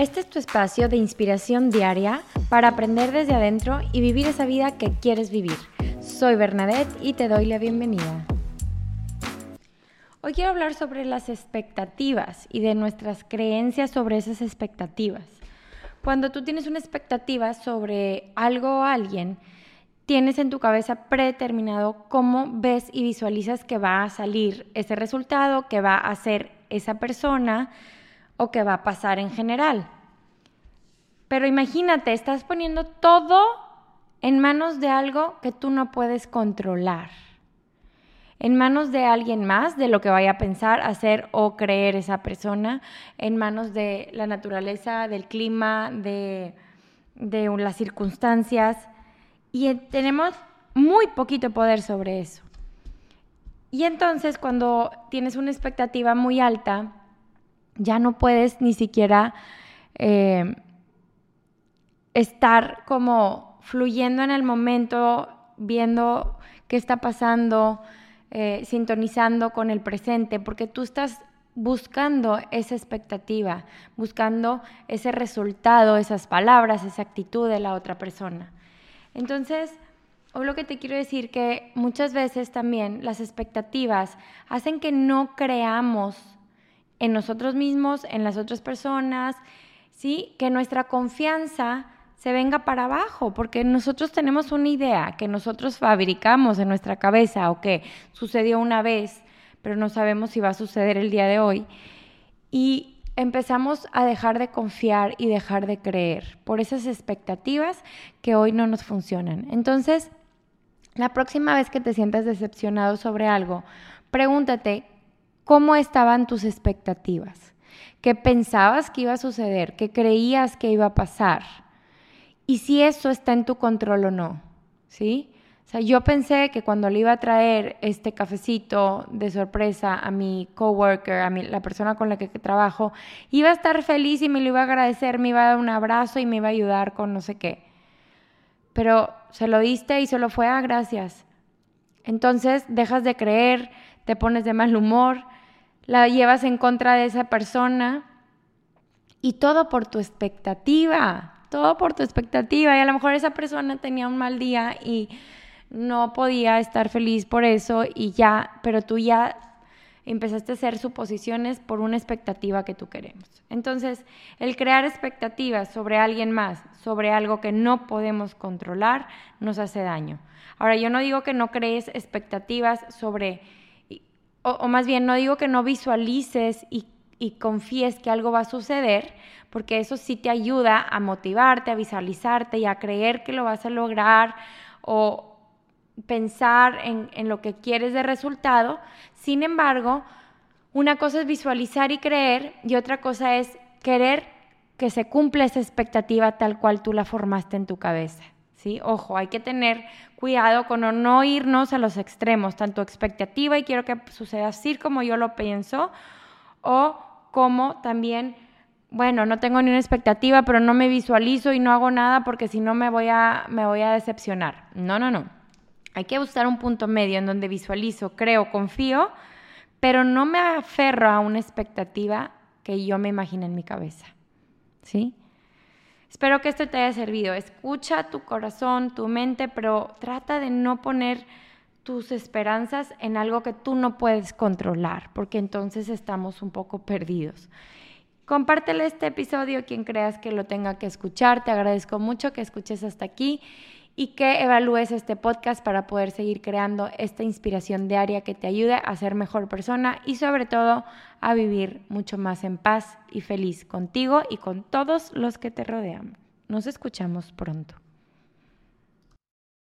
Este es tu espacio de inspiración diaria para aprender desde adentro y vivir esa vida que quieres vivir. Soy Bernadette y te doy la bienvenida. Hoy quiero hablar sobre las expectativas y de nuestras creencias sobre esas expectativas. Cuando tú tienes una expectativa sobre algo o alguien, tienes en tu cabeza predeterminado cómo ves y visualizas que va a salir ese resultado, que va a ser esa persona, o qué va a pasar en general. Pero imagínate, estás poniendo todo en manos de algo que tú no puedes controlar. En manos de alguien más, de lo que vaya a pensar, hacer o creer esa persona, en manos de la naturaleza, del clima, de, de las circunstancias. Y tenemos muy poquito poder sobre eso. Y entonces cuando tienes una expectativa muy alta, ya no puedes ni siquiera eh, estar como fluyendo en el momento, viendo qué está pasando, eh, sintonizando con el presente, porque tú estás buscando esa expectativa, buscando ese resultado, esas palabras, esa actitud de la otra persona. Entonces, o lo que te quiero decir que muchas veces también las expectativas hacen que no creamos en nosotros mismos, en las otras personas, ¿sí? Que nuestra confianza se venga para abajo, porque nosotros tenemos una idea que nosotros fabricamos en nuestra cabeza o que sucedió una vez, pero no sabemos si va a suceder el día de hoy. Y empezamos a dejar de confiar y dejar de creer por esas expectativas que hoy no nos funcionan. Entonces, la próxima vez que te sientas decepcionado sobre algo, pregúntate, ¿Cómo estaban tus expectativas? ¿Qué pensabas que iba a suceder? ¿Qué creías que iba a pasar? Y si eso está en tu control o no, ¿sí? O sea, yo pensé que cuando le iba a traer este cafecito de sorpresa a mi coworker, a mi, la persona con la que trabajo, iba a estar feliz y me lo iba a agradecer, me iba a dar un abrazo y me iba a ayudar con no sé qué. Pero se lo diste y solo fue, ah, gracias. Entonces dejas de creer, te pones de mal humor, la llevas en contra de esa persona y todo por tu expectativa, todo por tu expectativa. Y a lo mejor esa persona tenía un mal día y no podía estar feliz por eso y ya, pero tú ya empezaste a hacer suposiciones por una expectativa que tú queremos. Entonces, el crear expectativas sobre alguien más, sobre algo que no podemos controlar, nos hace daño. Ahora, yo no digo que no crees expectativas sobre o, más bien no digo que no visualices y, y confíes que algo va a suceder, porque eso sí te ayuda a motivarte, a visualizarte y a creer que lo vas a lograr o pensar en, en, lo que quieres de resultado. Sin embargo, una cosa es visualizar y creer y otra cosa es querer que se cumpla esa expectativa tal cual tú la formaste en tu cabeza. ¿Sí? Ojo, hay que tener cuidado con no irnos a los extremos, tanto expectativa y quiero que suceda así como yo lo pienso, o como también, bueno, no tengo ni una expectativa, pero no me visualizo y no hago nada porque si no me me voy a decepcionar. No, no, no. Hay que buscar un punto medio en donde visualizo, creo, confío, pero no me aferro a una expectativa que yo me imagino en mi cabeza. ¿Sí? Espero que esto te haya servido. Escucha tu corazón, tu mente, pero trata de no poner tus esperanzas en algo que tú no puedes controlar, porque entonces estamos un poco perdidos. Compártele este episodio quien creas que lo tenga que escuchar. Te agradezco mucho que escuches hasta aquí y que evalúes este podcast para poder seguir creando esta inspiración diaria que te ayude a ser mejor persona y sobre todo a vivir mucho más en paz y feliz contigo y con todos los que te rodean. Nos escuchamos pronto.